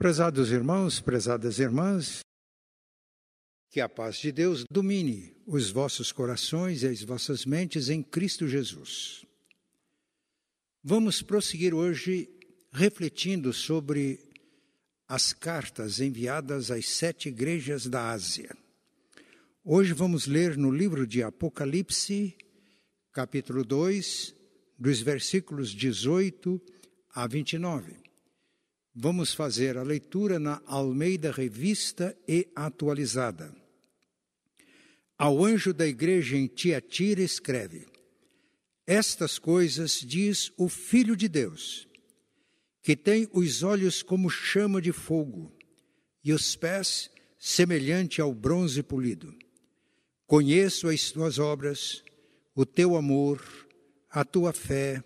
Prezados irmãos, prezadas irmãs, que a paz de Deus domine os vossos corações e as vossas mentes em Cristo Jesus. Vamos prosseguir hoje refletindo sobre as cartas enviadas às sete igrejas da Ásia. Hoje vamos ler no livro de Apocalipse, capítulo 2, dos versículos 18 a 29. Vamos fazer a leitura na Almeida Revista e Atualizada. Ao anjo da igreja em Tiatira escreve: Estas coisas diz o Filho de Deus, que tem os olhos como chama de fogo e os pés semelhante ao bronze polido. Conheço as tuas obras, o teu amor, a tua fé,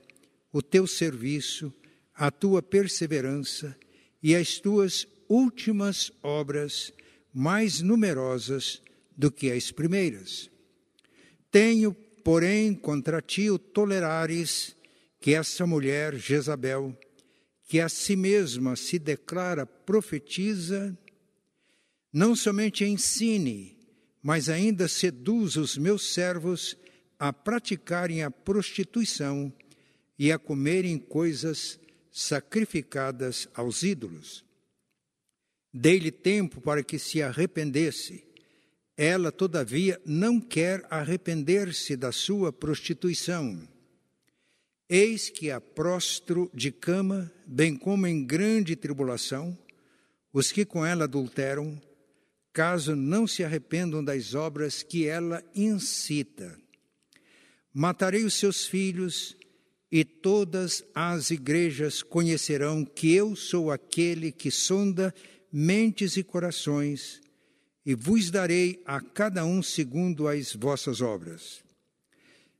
o teu serviço, a tua perseverança e as tuas últimas obras mais numerosas do que as primeiras. Tenho, porém, contra ti o tolerares que essa mulher, Jezabel, que a si mesma se declara profetiza, não somente ensine, mas ainda seduz os meus servos a praticarem a prostituição e a comerem coisas sacrificadas aos ídolos. Dei-lhe tempo para que se arrependesse. Ela, todavia, não quer arrepender-se da sua prostituição. Eis que a prostro de cama, bem como em grande tribulação, os que com ela adulteram, caso não se arrependam das obras que ela incita. Matarei os seus filhos, e todas as igrejas conhecerão que eu sou aquele que sonda mentes e corações, e vos darei a cada um segundo as vossas obras.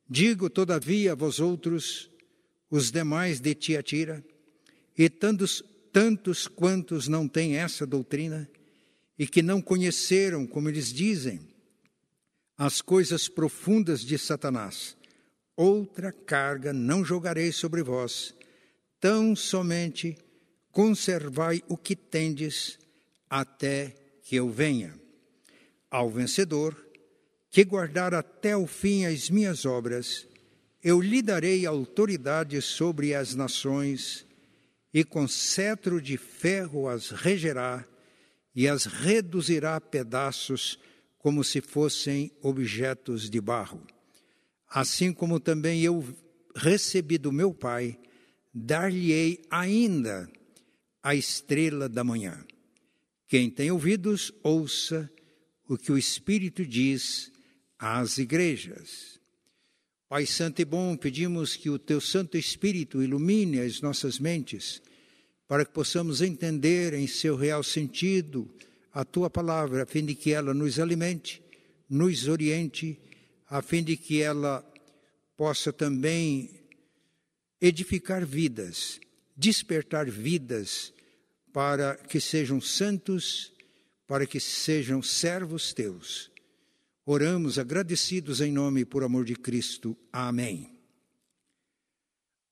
Digo, todavia, a vós outros, os demais de Tiatira, e tantos, tantos quantos não têm essa doutrina, e que não conheceram, como eles dizem, as coisas profundas de Satanás, outra carga não jogarei sobre vós, tão somente conservai o que tendes até que eu venha. Ao vencedor, que guardar até o fim as minhas obras, eu lhe darei autoridade sobre as nações, e com cetro de ferro as regerá, e as reduzirá a pedaços, como se fossem objetos de barro. Assim como também eu recebi do meu Pai, dar-lhe-ei ainda a estrela da manhã. Quem tem ouvidos, ouça o que o Espírito diz às igrejas. Pai Santo e bom, pedimos que o teu Santo Espírito ilumine as nossas mentes, para que possamos entender em seu real sentido a tua palavra, a fim de que ela nos alimente, nos oriente a fim de que ela possa também edificar vidas, despertar vidas para que sejam santos, para que sejam servos teus. Oramos agradecidos em nome e por amor de Cristo. Amém.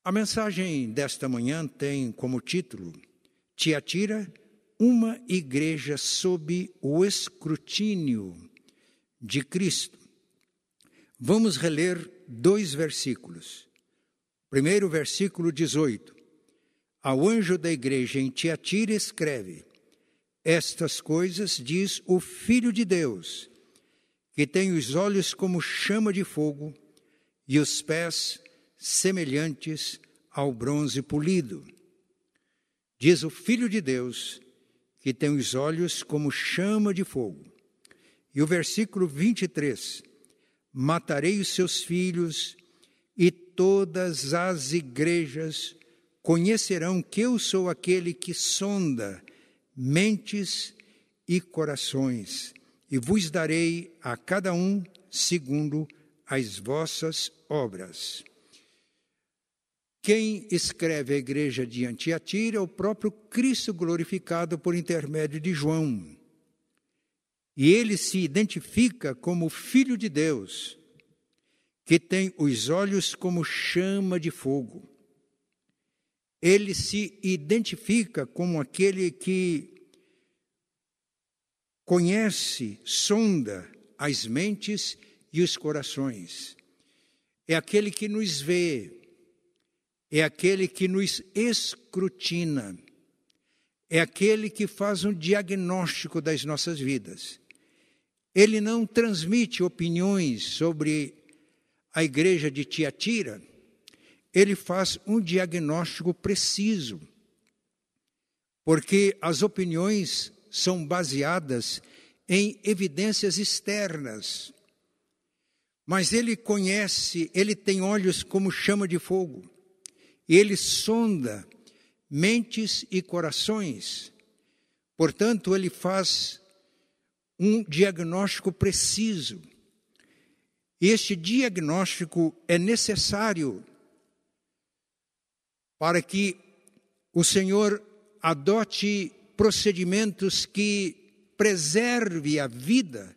A mensagem desta manhã tem como título Tiatira, uma igreja sob o escrutínio de Cristo. Vamos reler dois versículos. Primeiro, versículo 18. Ao anjo da igreja em Tiatira escreve: Estas coisas diz o Filho de Deus, que tem os olhos como chama de fogo e os pés semelhantes ao bronze polido. Diz o Filho de Deus, que tem os olhos como chama de fogo. E o versículo 23 matarei os seus filhos, e todas as igrejas conhecerão que eu sou aquele que sonda mentes e corações, e vos darei a cada um segundo as vossas obras. Quem escreve a igreja de Antiatira é o próprio Cristo glorificado por intermédio de João. E ele se identifica como filho de Deus, que tem os olhos como chama de fogo. Ele se identifica como aquele que conhece, sonda as mentes e os corações. É aquele que nos vê, é aquele que nos escrutina, é aquele que faz um diagnóstico das nossas vidas. Ele não transmite opiniões sobre a igreja de Tiatira, ele faz um diagnóstico preciso, porque as opiniões são baseadas em evidências externas. Mas ele conhece, ele tem olhos como chama de fogo, ele sonda mentes e corações. Portanto, ele faz um diagnóstico preciso. Este diagnóstico é necessário para que o Senhor adote procedimentos que preserve a vida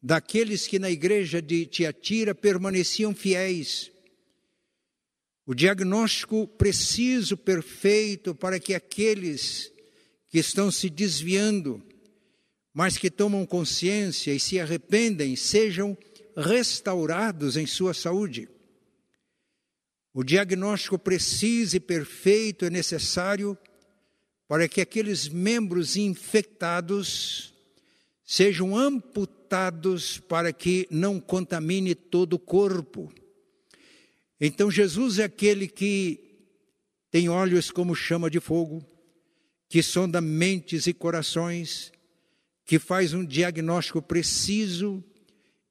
daqueles que na igreja de Tiatira permaneciam fiéis. O diagnóstico preciso, perfeito, para que aqueles que estão se desviando, mas que tomam consciência e se arrependem, sejam restaurados em sua saúde. O diagnóstico preciso e perfeito é necessário para que aqueles membros infectados sejam amputados para que não contamine todo o corpo. Então, Jesus é aquele que tem olhos como chama de fogo, que sonda mentes e corações, que faz um diagnóstico preciso,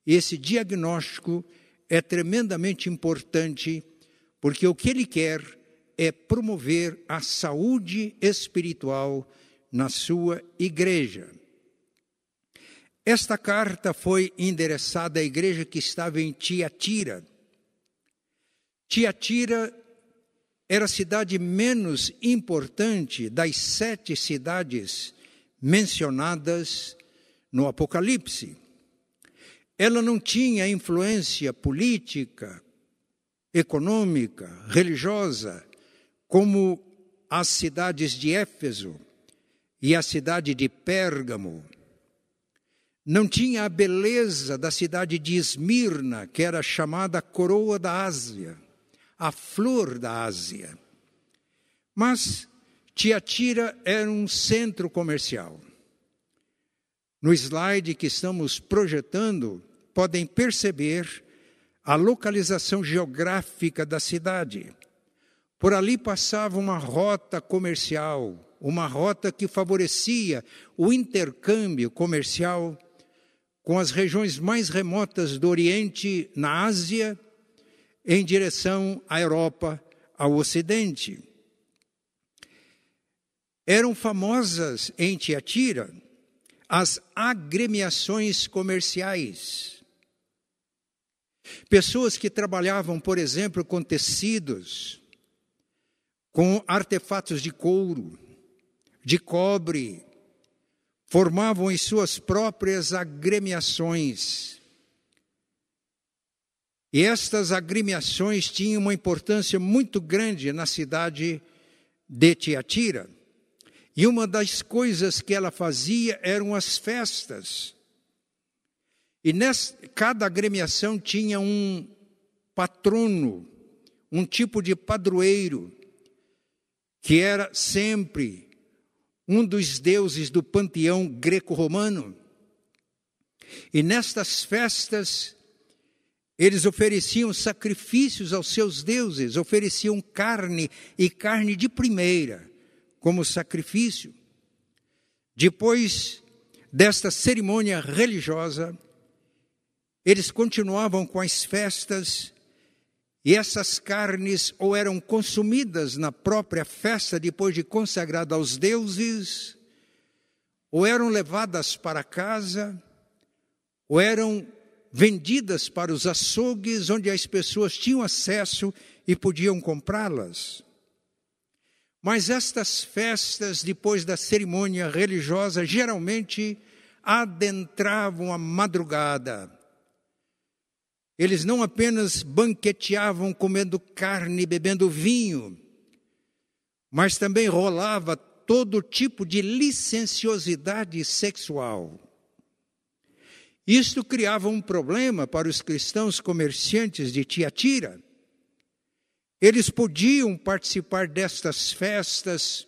e esse diagnóstico é tremendamente importante porque o que ele quer é promover a saúde espiritual na sua igreja. Esta carta foi endereçada à igreja que estava em Tiatira. Tiatira era a cidade menos importante das sete cidades mencionadas no Apocalipse. Ela não tinha influência política, econômica, religiosa, como as cidades de Éfeso e a cidade de Pérgamo. Não tinha a beleza da cidade de Esmirna, que era chamada coroa da Ásia, a flor da Ásia. Mas Tiatira era um centro comercial. No slide que estamos projetando, podem perceber a localização geográfica da cidade. Por ali passava uma rota comercial, uma rota que favorecia o intercâmbio comercial com as regiões mais remotas do Oriente, na Ásia, em direção à Europa, ao Ocidente. Eram famosas em Tiatira as agremiações comerciais Pessoas que trabalhavam, por exemplo, com tecidos, com artefatos de couro, de cobre, formavam em suas próprias agremiações. E estas agremiações tinham uma importância muito grande na cidade de Tiatira. E uma das coisas que ela fazia eram as festas. E nessa, cada agremiação tinha um patrono, um tipo de padroeiro, que era sempre um dos deuses do panteão greco-romano. E nestas festas, eles ofereciam sacrifícios aos seus deuses, ofereciam carne e carne de primeira como sacrifício. Depois desta cerimônia religiosa, eles continuavam com as festas e essas carnes ou eram consumidas na própria festa depois de consagrada aos deuses, ou eram levadas para casa, ou eram vendidas para os açougues onde as pessoas tinham acesso e podiam comprá-las. Mas estas festas, depois da cerimônia religiosa, geralmente adentravam a madrugada eles não apenas banqueteavam comendo carne e bebendo vinho, mas também rolava todo tipo de licenciosidade sexual. Isto criava um problema para os cristãos comerciantes de Tiatira. Eles podiam participar destas festas,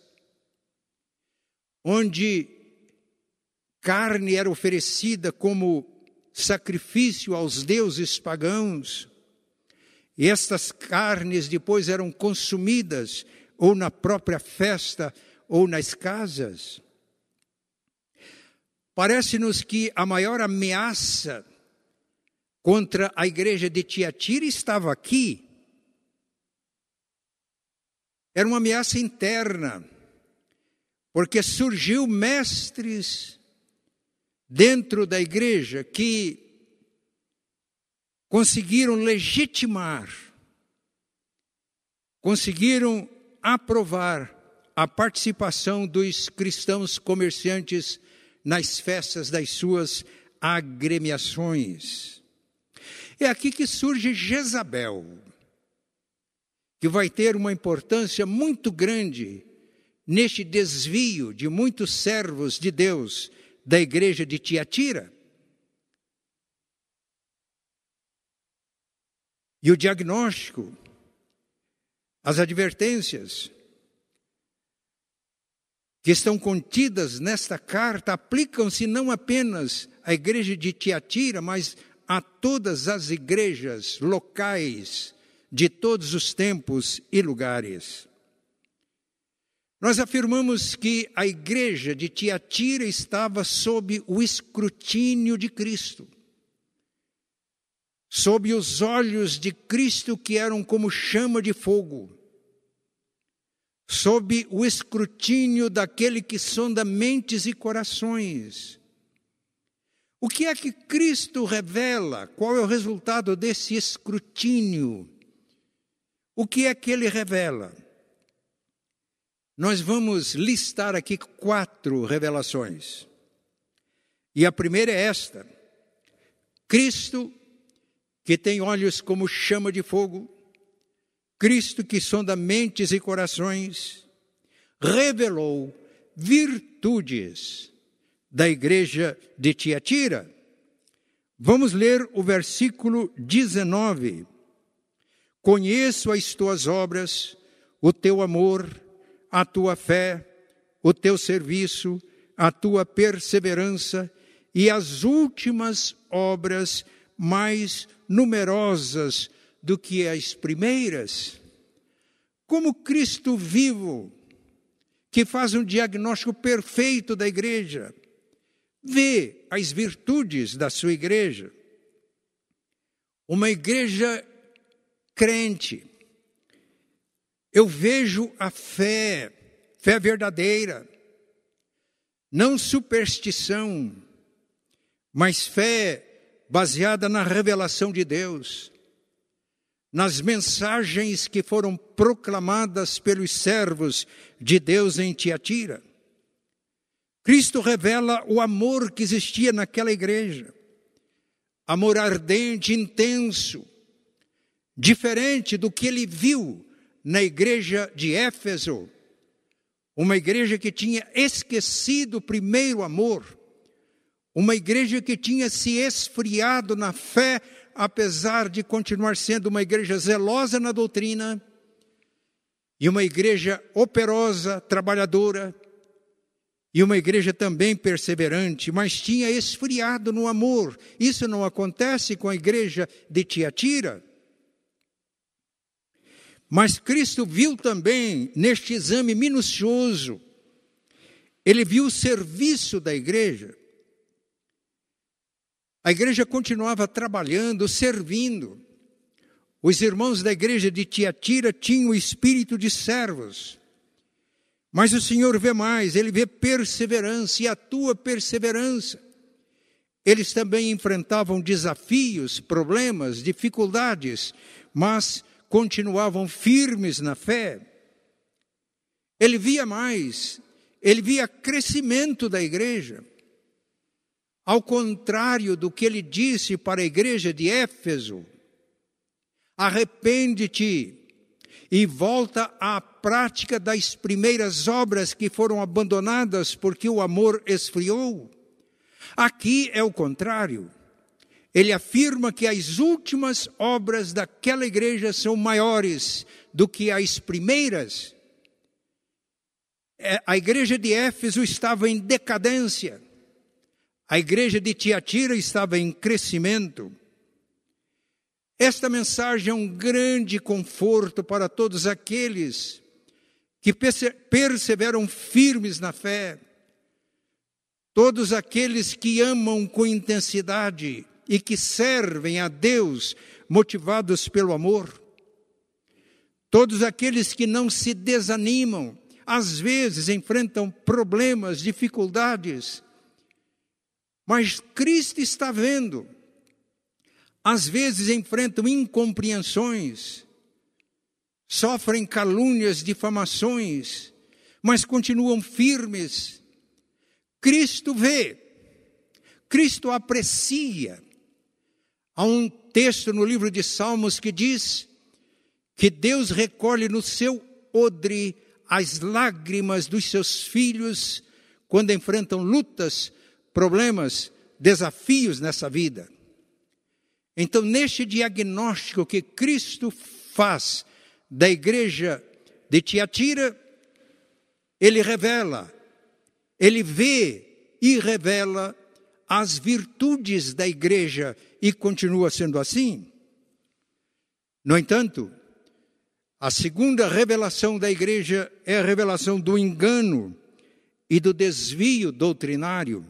onde carne era oferecida como sacrifício aos deuses pagãos, e estas carnes depois eram consumidas ou na própria festa ou nas casas. Parece-nos que a maior ameaça contra a igreja de Tiatira estava aqui. Era uma ameaça interna, porque surgiu mestres dentro da igreja que conseguiram legitimar, conseguiram aprovar a participação dos cristãos comerciantes nas festas das suas agremiações. É aqui que surge Jezabel, que vai ter uma importância muito grande neste desvio de muitos servos de Deus da igreja de Tiatira. E o diagnóstico, as advertências que estão contidas nesta carta aplicam-se não apenas à igreja de Tiatira, mas a todas as igrejas locais de todos os tempos e lugares. Nós afirmamos que a igreja de Tiatira estava sob o escrutínio de Cristo, sob os olhos de Cristo que eram como chama de fogo, sob o escrutínio daquele que sonda mentes e corações. O que é que Cristo revela? Qual é o resultado desse escrutínio? O que é que ele revela? Nós vamos listar aqui quatro revelações. E a primeira é esta: Cristo, que tem olhos como chama de fogo, Cristo que sonda mentes e corações, revelou virtudes da igreja de Tiatira. Vamos ler o versículo 19. Conheço as tuas obras, o teu amor, a tua fé, o teu serviço, a tua perseverança e as últimas obras mais numerosas do que as primeiras. Como Cristo vivo, que faz um diagnóstico perfeito da igreja, vê as virtudes da sua igreja. Uma igreja crente, eu vejo a fé, fé verdadeira, não superstição, mas fé baseada na revelação de Deus, nas mensagens que foram proclamadas pelos servos de Deus em Tiatira. Cristo revela o amor que existia naquela igreja, amor ardente, intenso, diferente do que ele viu na igreja de Éfeso, uma igreja que tinha esquecido o primeiro amor, uma igreja que tinha se esfriado na fé, apesar de continuar sendo uma igreja zelosa na doutrina, e uma igreja operosa, trabalhadora, e uma igreja também perseverante, mas tinha esfriado no amor. Isso não acontece com a igreja de Tiatira. Mas Cristo viu também neste exame minucioso, ele viu o serviço da igreja. A igreja continuava trabalhando, servindo. Os irmãos da igreja de Tiatira tinham o espírito de servos. Mas o Senhor vê mais, ele vê perseverança e a tua perseverança. Eles também enfrentavam desafios, problemas, dificuldades, mas continuavam firmes na fé. Ele via mais, ele via crescimento da igreja. Ao contrário do que ele disse para a igreja de Éfeso, arrepende-te e volta à prática das primeiras obras que foram abandonadas porque o amor esfriou. Aqui é o contrário. Ele afirma que as últimas obras daquela igreja são maiores do que as primeiras. É, a igreja de Éfeso estava em decadência, a igreja de Tiatira estava em crescimento. Esta mensagem é um grande conforto para todos aqueles que perseveram firmes na fé, todos aqueles que amam com intensidade e que servem a Deus motivados pelo amor, todos aqueles que não se desanimam, às vezes enfrentam problemas, dificuldades, mas Cristo está vendo, às vezes enfrentam incompreensões, sofrem calúnias, difamações, mas continuam firmes. Cristo vê, Cristo aprecia. Há um texto no livro de Salmos que diz que Deus recolhe no seu odre as lágrimas dos seus filhos quando enfrentam lutas, problemas, desafios nessa vida. Então, neste diagnóstico que Cristo faz da igreja de Tiatira, ele revela, ele vê e revela as virtudes da igreja e continua sendo assim. No entanto, a segunda revelação da igreja é a revelação do engano e do desvio doutrinário.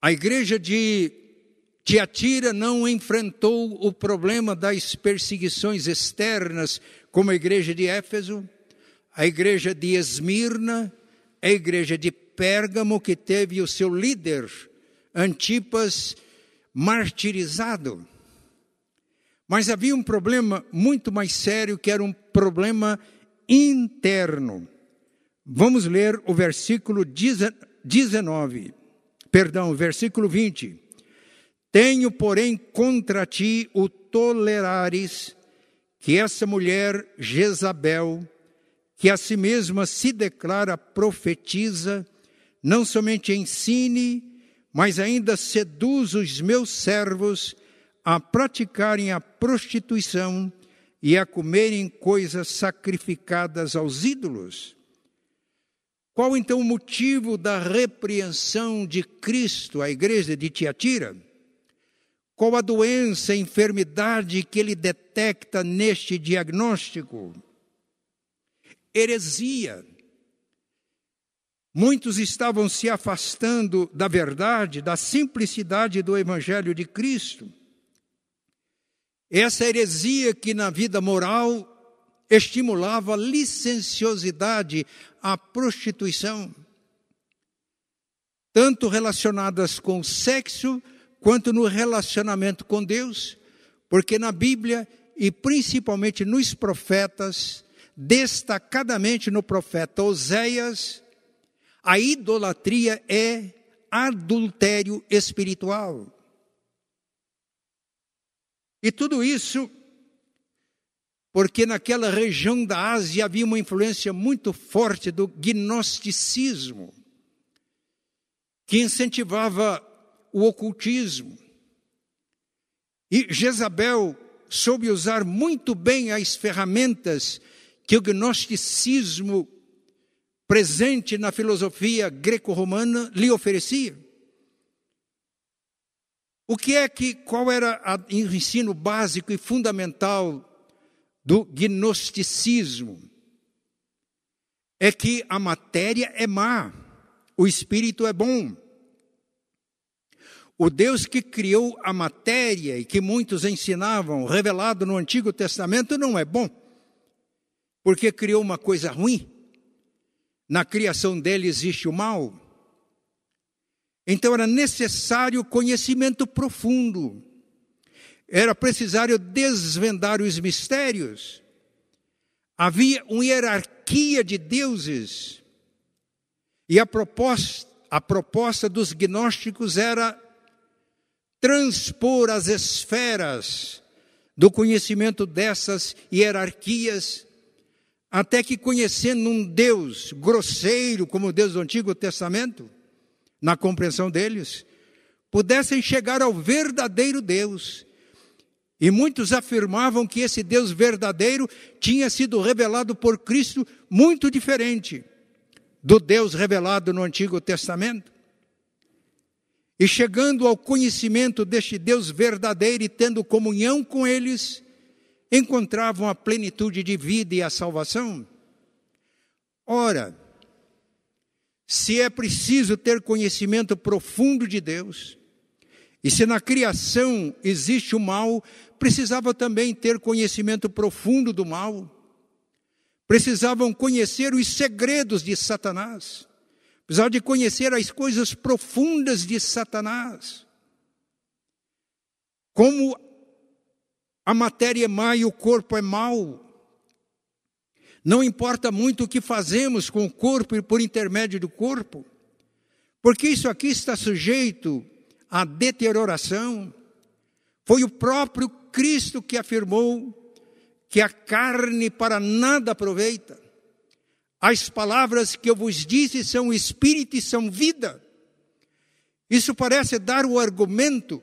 A igreja de Tiatira não enfrentou o problema das perseguições externas, como a igreja de Éfeso, a igreja de Esmirna, a igreja de Pérgamo, que teve o seu líder, Antipas, martirizado. Mas havia um problema muito mais sério, que era um problema interno. Vamos ler o versículo 19, perdão, versículo 20. Tenho, porém, contra ti o tolerares que essa mulher Jezabel, que a si mesma se declara profetiza, não somente ensine, mas ainda seduz os meus servos a praticarem a prostituição e a comerem coisas sacrificadas aos ídolos. Qual então o motivo da repreensão de Cristo à igreja de Tiatira? Qual a doença, a enfermidade que ele detecta neste diagnóstico? Heresia. Muitos estavam se afastando da verdade, da simplicidade do Evangelho de Cristo. Essa heresia que na vida moral estimulava a licenciosidade, a prostituição, tanto relacionadas com o sexo quanto no relacionamento com Deus, porque na Bíblia e principalmente nos profetas, destacadamente no profeta Oséias, a idolatria é adultério espiritual. E tudo isso porque naquela região da Ásia havia uma influência muito forte do gnosticismo, que incentivava o ocultismo. E Jezabel soube usar muito bem as ferramentas que o gnosticismo presente na filosofia greco-romana lhe oferecia. O que é que qual era o ensino básico e fundamental do gnosticismo? É que a matéria é má, o espírito é bom. O Deus que criou a matéria e que muitos ensinavam, revelado no Antigo Testamento, não é bom, porque criou uma coisa ruim. Na criação dele existe o mal. Então era necessário conhecimento profundo, era necessário desvendar os mistérios. Havia uma hierarquia de deuses, e a proposta, a proposta dos gnósticos era transpor as esferas do conhecimento dessas hierarquias, até que conhecendo um Deus grosseiro, como o Deus do Antigo Testamento, na compreensão deles, pudessem chegar ao verdadeiro Deus. E muitos afirmavam que esse Deus verdadeiro tinha sido revelado por Cristo muito diferente do Deus revelado no Antigo Testamento. E chegando ao conhecimento deste Deus verdadeiro e tendo comunhão com eles, encontravam a plenitude de vida e a salvação. Ora, se é preciso ter conhecimento profundo de Deus, e se na criação existe o mal, precisava também ter conhecimento profundo do mal. Precisavam conhecer os segredos de Satanás. Precisavam de conhecer as coisas profundas de Satanás. Como a matéria é má e o corpo é mau. Não importa muito o que fazemos com o corpo e por intermédio do corpo, porque isso aqui está sujeito à deterioração. Foi o próprio Cristo que afirmou que a carne para nada aproveita. As palavras que eu vos disse são espírito e são vida. Isso parece dar o argumento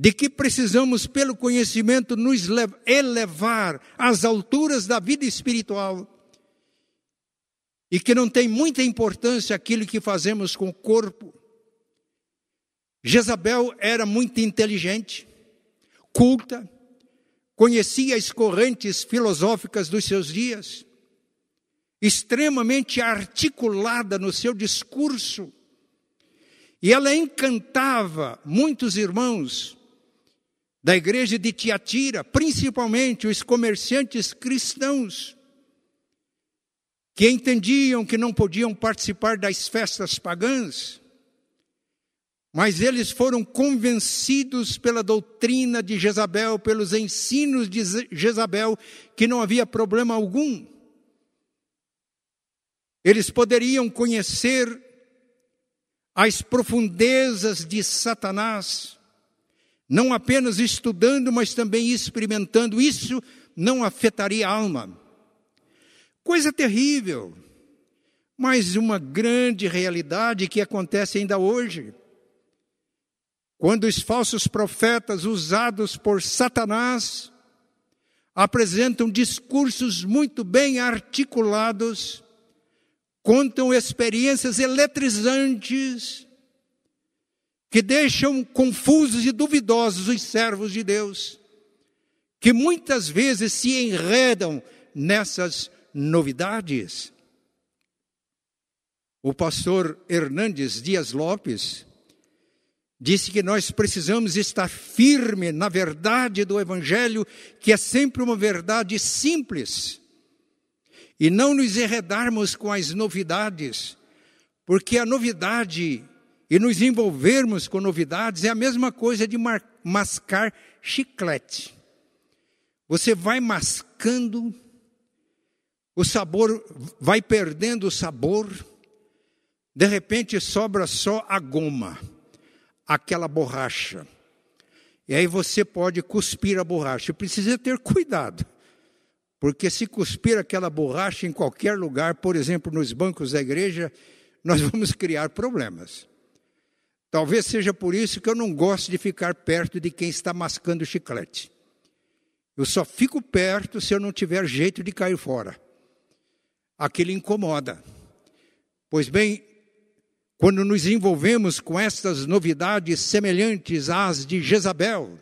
de que precisamos, pelo conhecimento, nos elevar às alturas da vida espiritual e que não tem muita importância aquilo que fazemos com o corpo. Jezabel era muito inteligente, culta, conhecia as correntes filosóficas dos seus dias, extremamente articulada no seu discurso, e ela encantava muitos irmãos da igreja de Tiatira, principalmente os comerciantes cristãos, que entendiam que não podiam participar das festas pagãs, mas eles foram convencidos pela doutrina de Jezabel, pelos ensinos de Jezabel, que não havia problema algum. Eles poderiam conhecer as profundezas de Satanás, não apenas estudando, mas também experimentando. Isso não afetaria a alma. Coisa terrível, mas uma grande realidade que acontece ainda hoje. Quando os falsos profetas usados por Satanás apresentam discursos muito bem articulados, contam experiências eletrizantes que deixam confusos e duvidosos os servos de Deus, que muitas vezes se enredam nessas novidades. O pastor Hernandes Dias Lopes disse que nós precisamos estar firme na verdade do Evangelho, que é sempre uma verdade simples, e não nos enredarmos com as novidades, porque a novidade e nos envolvermos com novidades é a mesma coisa de mascar chiclete. Você vai mascando, o sabor vai perdendo o sabor, de repente sobra só a goma aquela borracha. E aí você pode cuspir a borracha. Precisa ter cuidado. Porque se cuspir aquela borracha em qualquer lugar, por exemplo, nos bancos da igreja, nós vamos criar problemas. Talvez seja por isso que eu não gosto de ficar perto de quem está mascando chiclete. Eu só fico perto se eu não tiver jeito de cair fora. Aquilo incomoda. Pois bem, quando nos envolvemos com estas novidades semelhantes às de Jezabel,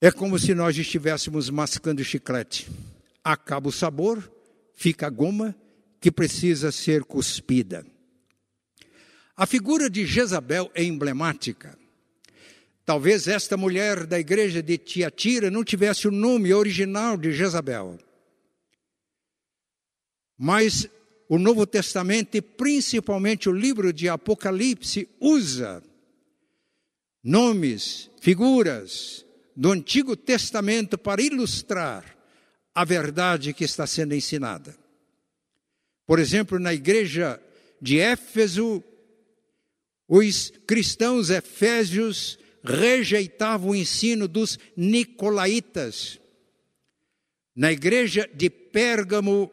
é como se nós estivéssemos mascando chiclete. Acaba o sabor, fica a goma que precisa ser cuspida. A figura de Jezabel é emblemática. Talvez esta mulher da igreja de Tiatira não tivesse o nome original de Jezabel. Mas o Novo Testamento e principalmente o livro de Apocalipse usa nomes, figuras do Antigo Testamento para ilustrar a verdade que está sendo ensinada. Por exemplo, na igreja de Éfeso, os cristãos efésios rejeitavam o ensino dos nicolaítas. Na igreja de Pérgamo,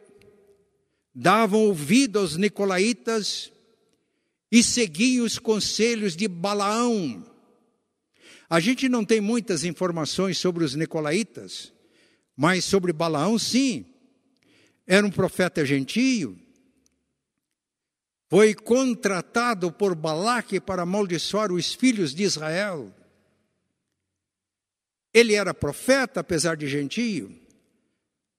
davam ouvido aos nicolaítas e seguiam os conselhos de Balaão. A gente não tem muitas informações sobre os nicolaítas, mas sobre Balaão, sim. Era um profeta gentio. Foi contratado por Balaque para amaldiçoar os filhos de Israel. Ele era profeta, apesar de gentio.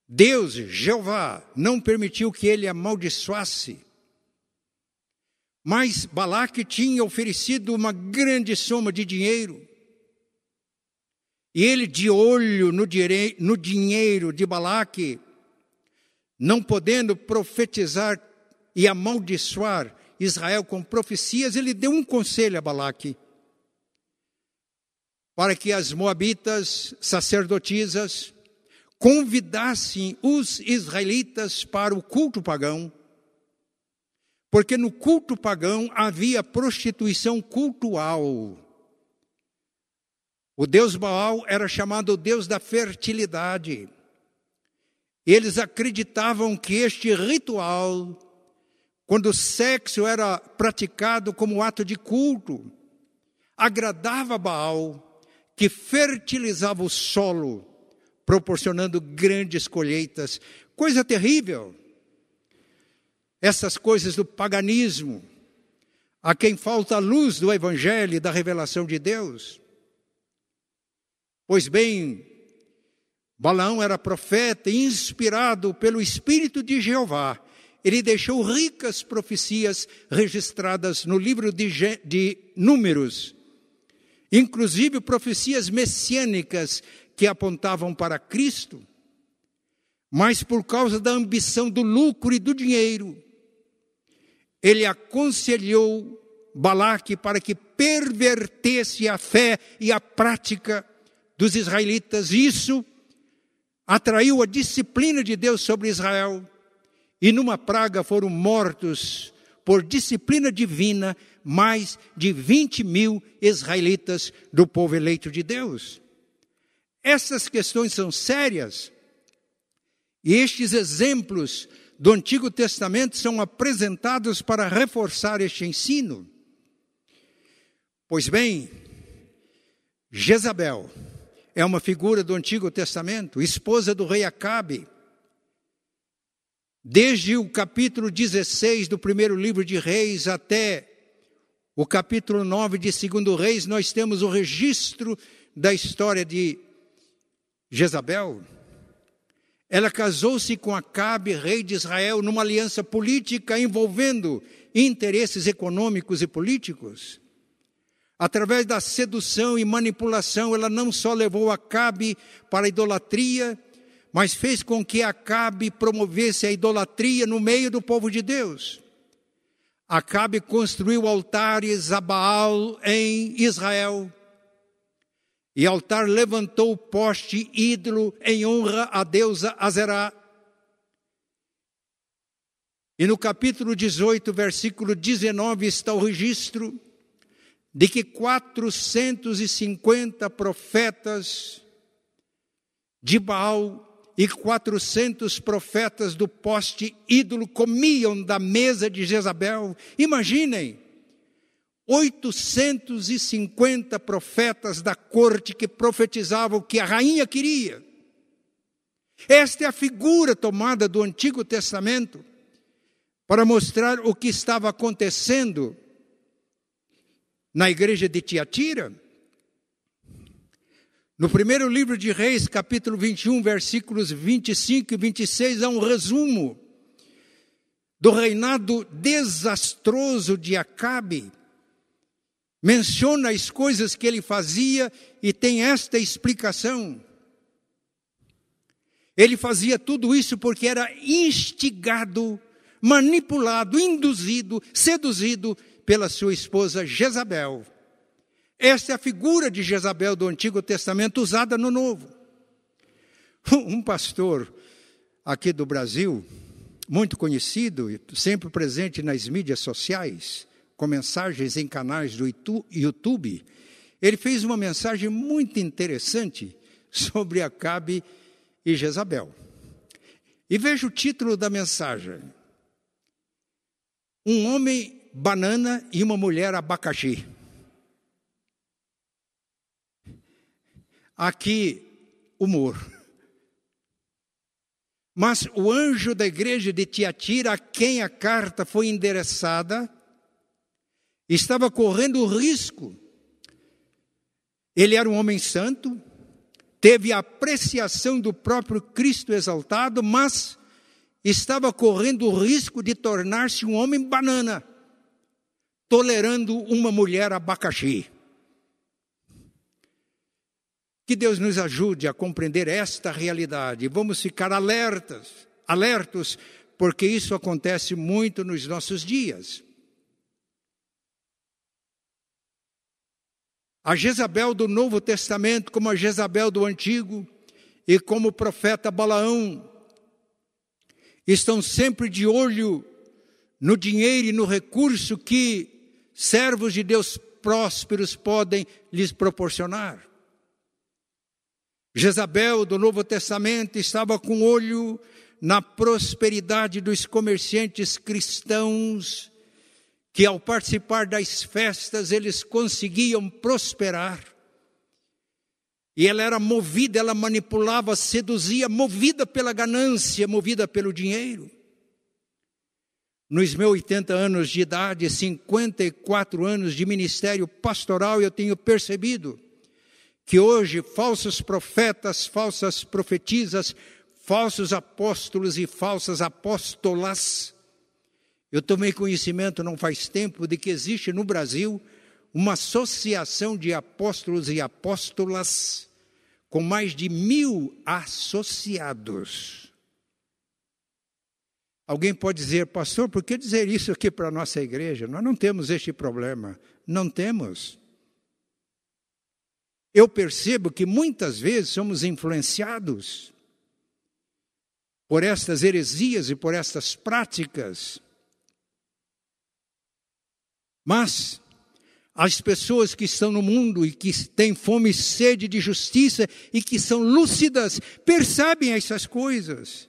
Deus, Jeová, não permitiu que ele amaldiçoasse. Mas Balaque tinha oferecido uma grande soma de dinheiro. E ele, de olho no, no dinheiro de Balaque, não podendo profetizar e amaldiçoar Israel com profecias, ele deu um conselho a Balaque para que as moabitas sacerdotisas convidassem os israelitas para o culto pagão, porque no culto pagão havia prostituição cultual. O deus Baal era chamado o deus da fertilidade. Eles acreditavam que este ritual, quando o sexo era praticado como ato de culto, agradava Baal, que fertilizava o solo, proporcionando grandes colheitas. Coisa terrível. Essas coisas do paganismo, a quem falta a luz do Evangelho e da revelação de Deus. Pois bem, Balaão era profeta inspirado pelo Espírito de Jeová. Ele deixou ricas profecias registradas no livro de, de Números, inclusive profecias messiânicas que apontavam para Cristo. Mas por causa da ambição do lucro e do dinheiro, ele aconselhou Balaque para que pervertesse a fé e a prática dos israelitas. Isso atraiu a disciplina de Deus sobre Israel. E numa praga foram mortos, por disciplina divina, mais de 20 mil israelitas do povo eleito de Deus. Essas questões são sérias. E estes exemplos do Antigo Testamento são apresentados para reforçar este ensino. Pois bem, Jezabel, é uma figura do Antigo Testamento, esposa do rei Acabe. Desde o capítulo 16 do primeiro livro de Reis até o capítulo 9 de Segundo Reis, nós temos o registro da história de Jezabel. Ela casou-se com Acabe, rei de Israel, numa aliança política envolvendo interesses econômicos e políticos. Através da sedução e manipulação, ela não só levou Acabe para a idolatria, mas fez com que Acabe promovesse a idolatria no meio do povo de Deus. Acabe construiu altares a Baal em Israel. E altar levantou o poste ídolo em honra à deusa Azerá. E no capítulo 18, versículo 19, está o registro de que 450 profetas de Baal e 400 profetas do poste ídolo comiam da mesa de Jezabel. Imaginem, 850 profetas da corte que profetizavam o que a rainha queria. Esta é a figura tomada do Antigo Testamento para mostrar o que estava acontecendo na igreja de Tiatira. No primeiro livro de Reis, capítulo 21, versículos 25 e 26, há um resumo do reinado desastroso de Acabe. Menciona as coisas que ele fazia e tem esta explicação. Ele fazia tudo isso porque era instigado, manipulado, induzido, seduzido pela sua esposa Jezabel. Esta é a figura de Jezabel do Antigo Testamento usada no Novo. Um pastor aqui do Brasil, muito conhecido, sempre presente nas mídias sociais, com mensagens em canais do YouTube, ele fez uma mensagem muito interessante sobre Acabe e Jezabel. E veja o título da mensagem: Um homem banana e uma mulher abacaxi. Aqui, humor. Mas o anjo da igreja de Tiatira, a quem a carta foi endereçada, estava correndo o risco. Ele era um homem santo, teve a apreciação do próprio Cristo exaltado, mas estava correndo o risco de tornar-se um homem banana, tolerando uma mulher abacaxi. Que Deus nos ajude a compreender esta realidade. Vamos ficar alertas, alertos, porque isso acontece muito nos nossos dias. A Jezabel do Novo Testamento, como a Jezabel do Antigo, e como o profeta Balaão, estão sempre de olho no dinheiro e no recurso que servos de Deus prósperos podem lhes proporcionar. Jezabel do Novo Testamento estava com olho na prosperidade dos comerciantes cristãos, que ao participar das festas eles conseguiam prosperar. E ela era movida, ela manipulava, seduzia, movida pela ganância, movida pelo dinheiro. Nos meus 80 anos de idade, 54 anos de ministério pastoral, eu tenho percebido que hoje falsos profetas, falsas profetisas, falsos apóstolos e falsas apóstolas. Eu tomei conhecimento não faz tempo de que existe no Brasil uma associação de apóstolos e apóstolas com mais de mil associados. Alguém pode dizer, pastor, por que dizer isso aqui para a nossa igreja? Nós não temos este problema. Não temos eu percebo que muitas vezes somos influenciados por estas heresias e por estas práticas. Mas as pessoas que estão no mundo e que têm fome e sede de justiça e que são lúcidas, percebem essas coisas.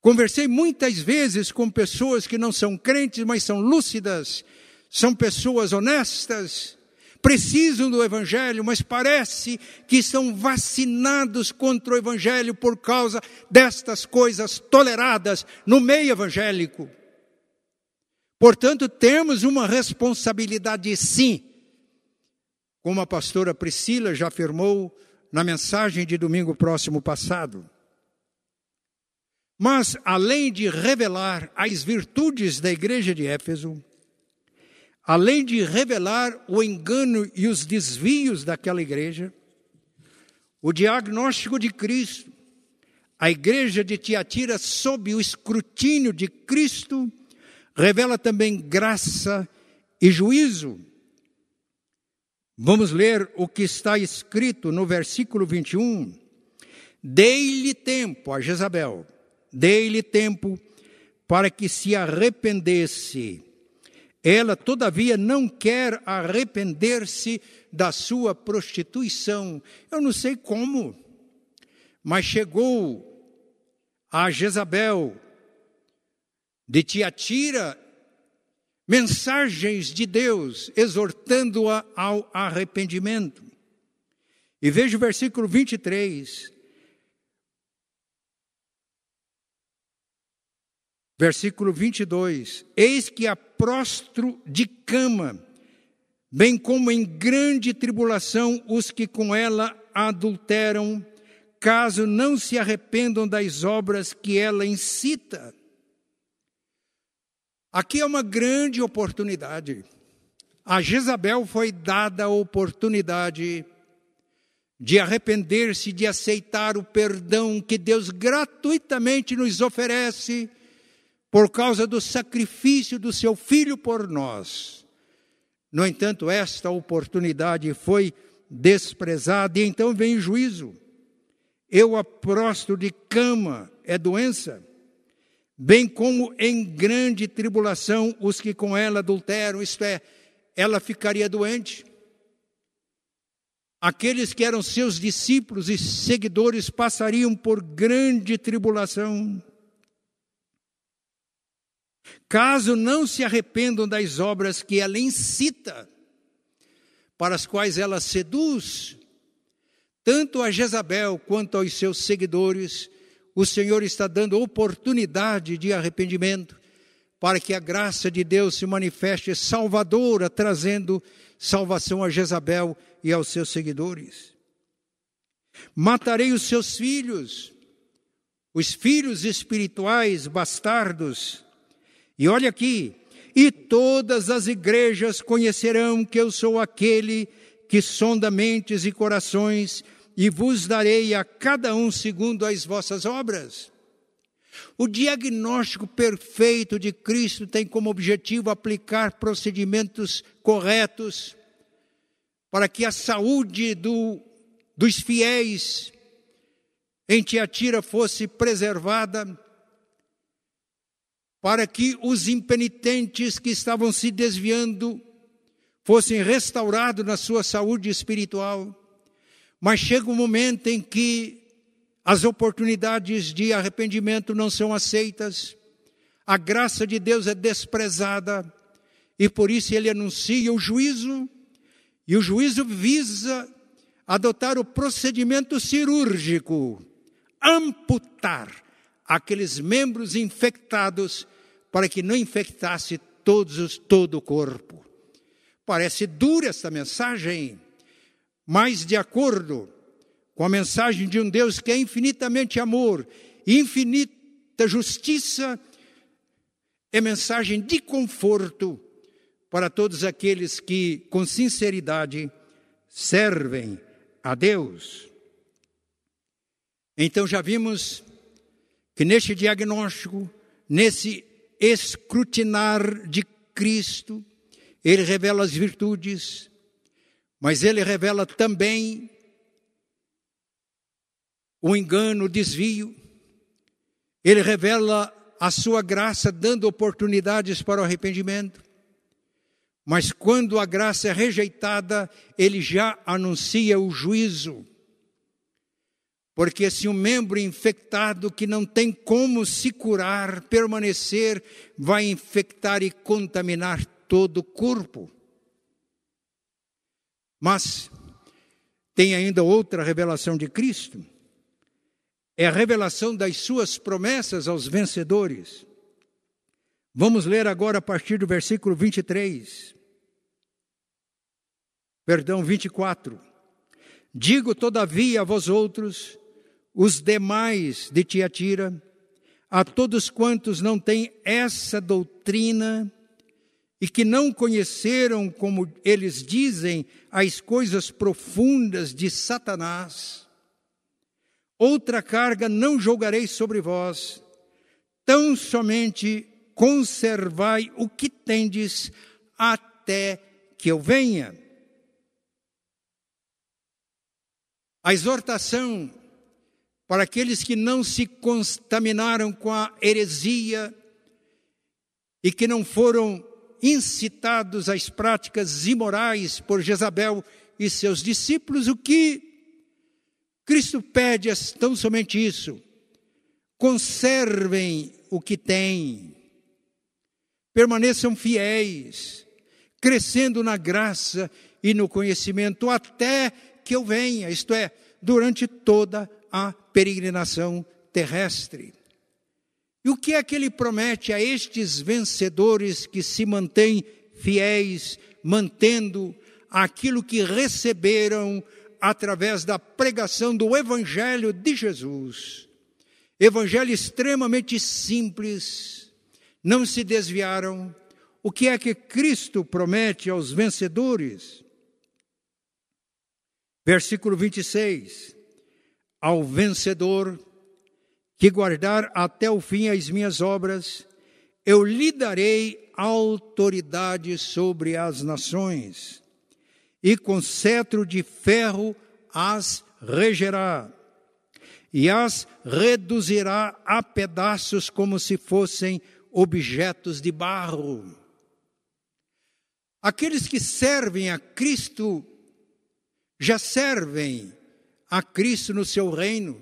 Conversei muitas vezes com pessoas que não são crentes, mas são lúcidas, são pessoas honestas, precisam do Evangelho, mas parece que estão vacinados contra o Evangelho por causa destas coisas toleradas no meio evangélico. Portanto, temos uma responsabilidade sim, como a pastora Priscila já afirmou na mensagem de domingo próximo passado. Mas, além de revelar as virtudes da igreja de Éfeso, além de revelar o engano e os desvios daquela igreja, o diagnóstico de Cristo, a igreja de Tiatira, sob o escrutínio de Cristo, revela também graça e juízo. Vamos ler o que está escrito no versículo 21. Dei-lhe tempo a Jezabel, dei-lhe tempo para que se arrependesse ela, todavia, não quer arrepender-se da sua prostituição. Eu não sei como, mas chegou a Jezabel de Tiatira mensagens de Deus exortando-a ao arrependimento. E veja o versículo 23. Versículo 22: Eis que a prostro de cama, bem como em grande tribulação os que com ela adulteram, caso não se arrependam das obras que ela incita. Aqui é uma grande oportunidade. A Jezabel foi dada a oportunidade de arrepender-se, de aceitar o perdão que Deus gratuitamente nos oferece por causa do sacrifício do seu filho por nós. No entanto, esta oportunidade foi desprezada e então vem juízo. Eu aprosto de cama é doença, bem como em grande tribulação os que com ela adulteram, isto é, ela ficaria doente. Aqueles que eram seus discípulos e seguidores passariam por grande tribulação. Caso não se arrependam das obras que ela incita, para as quais ela seduz, tanto a Jezabel quanto aos seus seguidores, o Senhor está dando oportunidade de arrependimento, para que a graça de Deus se manifeste salvadora, trazendo salvação a Jezabel e aos seus seguidores. Matarei os seus filhos, os filhos espirituais bastardos. E olha aqui, e todas as igrejas conhecerão que eu sou aquele que sonda mentes e corações, e vos darei a cada um segundo as vossas obras. O diagnóstico perfeito de Cristo tem como objetivo aplicar procedimentos corretos para que a saúde do, dos fiéis em Tiatira fosse preservada, para que os impenitentes que estavam se desviando fossem restaurados na sua saúde espiritual. Mas chega um momento em que as oportunidades de arrependimento não são aceitas, a graça de Deus é desprezada, e por isso ele anuncia o juízo, e o juízo visa adotar o procedimento cirúrgico, amputar aqueles membros infectados para que não infectasse todos, todo o corpo. Parece dura essa mensagem, mas de acordo com a mensagem de um Deus que é infinitamente amor, infinita justiça, é mensagem de conforto para todos aqueles que, com sinceridade, servem a Deus. Então já vimos que neste diagnóstico, nesse escrutinar de Cristo, ele revela as virtudes, mas ele revela também o engano, o desvio. Ele revela a sua graça, dando oportunidades para o arrependimento. Mas quando a graça é rejeitada, ele já anuncia o juízo. Porque se um membro infectado que não tem como se curar, permanecer, vai infectar e contaminar todo o corpo. Mas tem ainda outra revelação de Cristo. É a revelação das suas promessas aos vencedores. Vamos ler agora a partir do versículo 23. Perdão, 24. Digo, todavia, a vós outros, os demais de Tiatira, a todos quantos não têm essa doutrina e que não conheceram, como eles dizem, as coisas profundas de Satanás, outra carga não jogarei sobre vós, tão somente conservai o que tendes até que eu venha. A exortação para aqueles que não se contaminaram com a heresia e que não foram incitados às práticas imorais por Jezabel e seus discípulos, o que Cristo pede é tão somente isso: conservem o que têm, permaneçam fiéis, crescendo na graça e no conhecimento até que eu venha, isto é, durante toda a peregrinação terrestre. E o que é que ele promete a estes vencedores que se mantêm fiéis, mantendo aquilo que receberam através da pregação do Evangelho de Jesus? Evangelho extremamente simples, não se desviaram. O que é que Cristo promete aos vencedores? Versículo 26 ao vencedor que guardar até o fim as minhas obras, eu lhe darei autoridade sobre as nações, e com cetro de ferro as regerá, e as reduzirá a pedaços como se fossem objetos de barro. Aqueles que servem a Cristo já servem a Cristo no seu reino,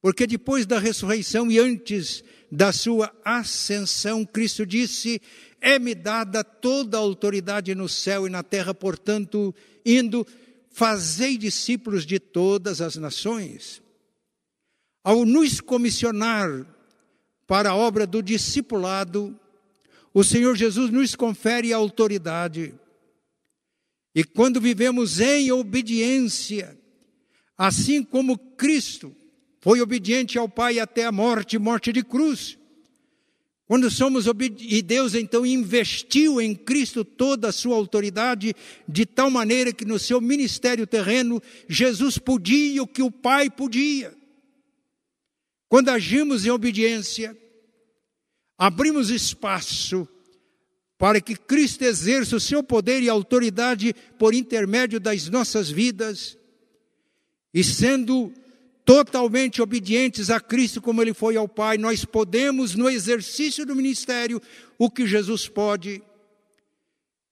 Porque depois da ressurreição e antes da sua ascensão, Cristo disse: É-me dada toda a autoridade no céu e na terra, portanto, indo, fazei discípulos de todas as nações. Ao nos comissionar para a obra do discipulado, o Senhor Jesus nos confere a autoridade. E quando vivemos em obediência, assim como Cristo foi obediente ao Pai até a morte, morte de cruz. Quando somos e Deus então investiu em Cristo toda a sua autoridade, de tal maneira que no seu ministério terreno, Jesus podia o que o Pai podia. Quando agimos em obediência, abrimos espaço para que Cristo exerça o seu poder e autoridade por intermédio das nossas vidas, e sendo totalmente obedientes a Cristo como ele foi ao Pai, nós podemos, no exercício do ministério, o que Jesus pode.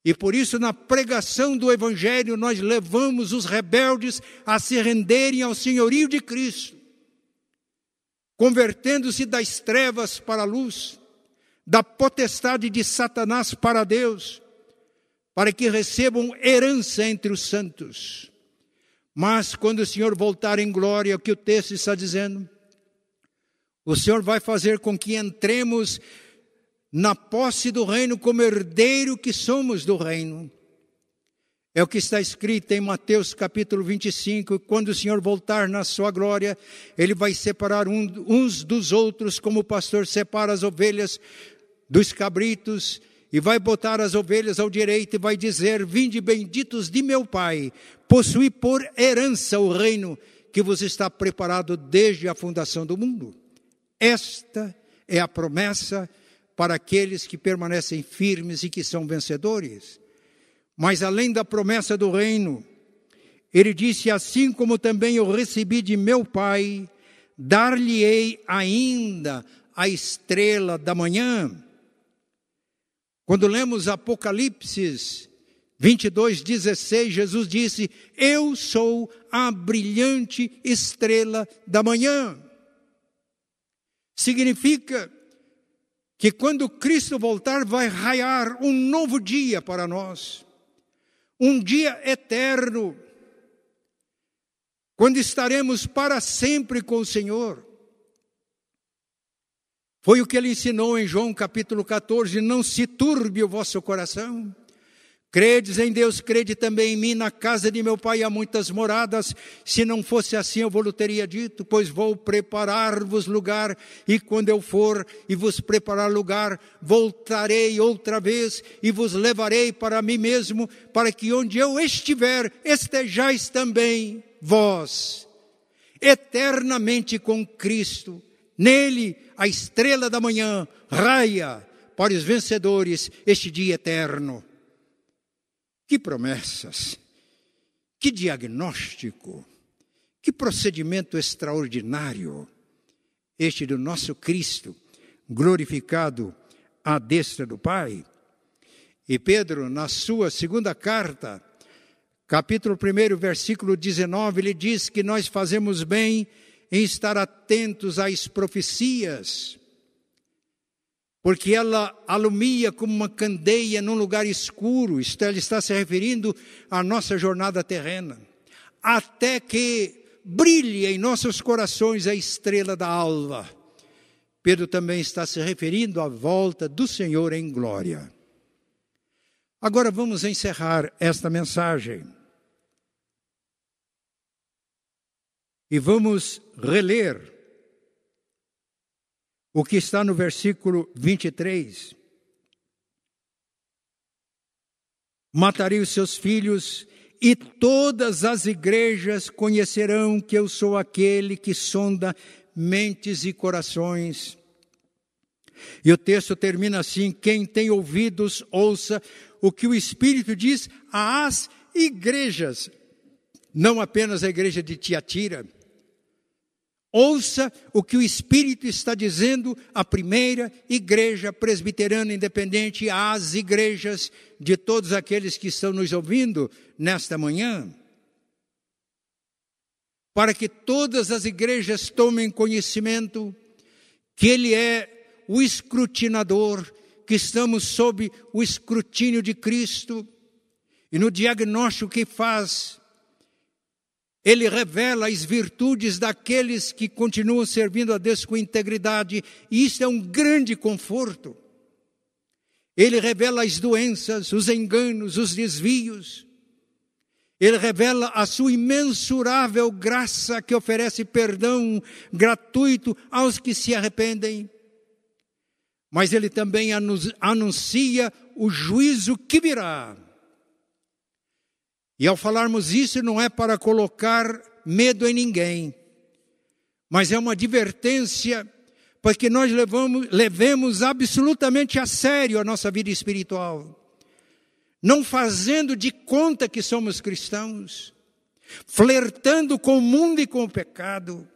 E por isso, na pregação do Evangelho, nós levamos os rebeldes a se renderem ao senhorio de Cristo, convertendo-se das trevas para a luz, da potestade de Satanás para Deus, para que recebam herança entre os santos. Mas quando o Senhor voltar em glória, o que o texto está dizendo, o Senhor vai fazer com que entremos na posse do reino como herdeiro que somos do reino. É o que está escrito em Mateus capítulo 25. Quando o Senhor voltar na sua glória, Ele vai separar uns dos outros, como o pastor separa as ovelhas dos cabritos, e vai botar as ovelhas ao direito e vai dizer: Vinde benditos de meu Pai, possuí por herança o reino que vos está preparado desde a fundação do mundo. Esta é a promessa para aqueles que permanecem firmes e que são vencedores. Mas além da promessa do reino, ele disse: Assim como também eu recebi de meu Pai, dar-lhe-ei ainda a estrela da manhã. Quando lemos Apocalipse 22, 16, Jesus disse: Eu sou a brilhante estrela da manhã. Significa que quando Cristo voltar, vai raiar um novo dia para nós, um dia eterno, quando estaremos para sempre com o Senhor. Foi o que ele ensinou em João capítulo 14: não se turbe o vosso coração. Credes em Deus, crede também em mim. Na casa de meu pai há muitas moradas. Se não fosse assim, eu vos teria dito, pois vou preparar-vos lugar. E quando eu for e vos preparar lugar, voltarei outra vez e vos levarei para mim mesmo, para que onde eu estiver, estejais também vós, eternamente com Cristo. Nele a estrela da manhã raia para os vencedores este dia eterno. Que promessas, que diagnóstico, que procedimento extraordinário este do nosso Cristo, glorificado à destra do Pai. E Pedro, na sua segunda carta, capítulo 1, versículo 19, ele diz que nós fazemos bem em estar atentos às profecias, porque ela alumia como uma candeia num lugar escuro, isto ele está se referindo à nossa jornada terrena, até que brilhe em nossos corações a estrela da alva. Pedro também está se referindo à volta do Senhor em glória. Agora vamos encerrar esta mensagem. E vamos reler o que está no versículo 23. Matarei os seus filhos, e todas as igrejas conhecerão que eu sou aquele que sonda mentes e corações. E o texto termina assim: quem tem ouvidos, ouça o que o Espírito diz às igrejas, não apenas a igreja de Tiatira Ouça o que o Espírito está dizendo à primeira igreja presbiteriana independente, às igrejas de todos aqueles que estão nos ouvindo nesta manhã. para que todas as igrejas tomem conhecimento que Ele é o escrutinador, que estamos sob o escrutínio de Cristo, e no diagnóstico que faz, ele revela as virtudes daqueles que continuam servindo a Deus com integridade, e isso é um grande conforto. Ele revela as doenças, os enganos, os desvios. Ele revela a sua imensurável graça que oferece perdão gratuito aos que se arrependem. Mas ele também anuncia o juízo que virá e ao falarmos isso, não é para colocar medo em ninguém, mas é uma advertência para que nós levamos, levemos absolutamente a sério a nossa vida espiritual, não fazendo de conta que somos cristãos, flertando com o mundo e com o pecado,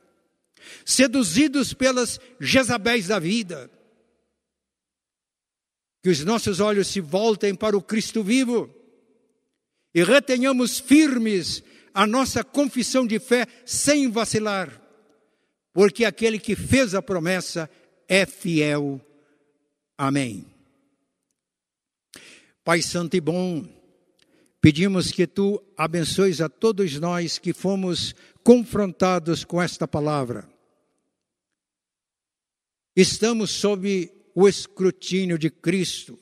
seduzidos pelas Jezabéis da vida. Que os nossos olhos se voltem para o Cristo vivo e retenhamos firmes a nossa confissão de fé sem vacilar, porque aquele que fez a promessa é fiel. Amém. Pai Santo e bom, pedimos que tu abençoes a todos nós que fomos confrontados com esta palavra. Estamos sob o escrutínio de Cristo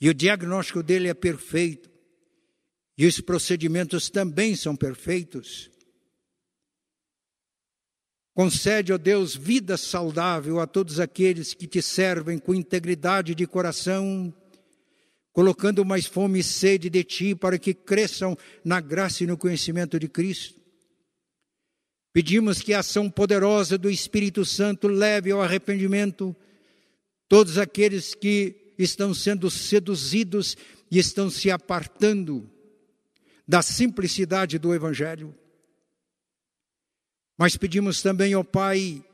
e o diagnóstico dele é perfeito. E os procedimentos também são perfeitos. Concede, ó Deus, vida saudável a todos aqueles que te servem com integridade de coração, colocando mais fome e sede de ti para que cresçam na graça e no conhecimento de Cristo. Pedimos que a ação poderosa do Espírito Santo leve ao arrependimento todos aqueles que estão sendo seduzidos e estão se apartando da simplicidade do Evangelho. Mas pedimos também, ó Pai,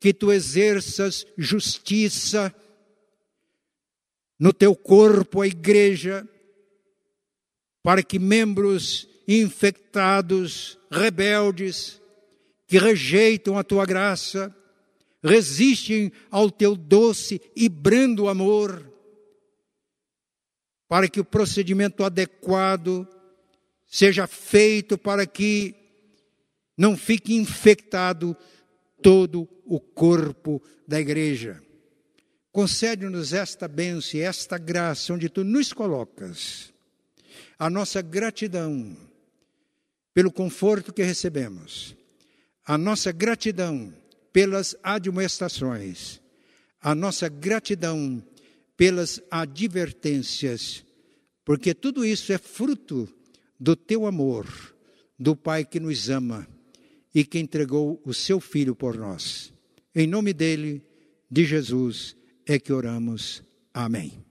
que tu exerças justiça no teu corpo, a igreja, para que membros infectados, rebeldes, que rejeitam a tua graça, resistem ao teu doce e brando amor, para que o procedimento adequado seja feito para que não fique infectado todo o corpo da igreja. Concede-nos esta bênção e esta graça onde tu nos colocas. A nossa gratidão pelo conforto que recebemos, a nossa gratidão pelas admoestações, a nossa gratidão pelas advertências, porque tudo isso é fruto do teu amor, do Pai que nos ama e que entregou o seu Filho por nós. Em nome dele, de Jesus, é que oramos. Amém.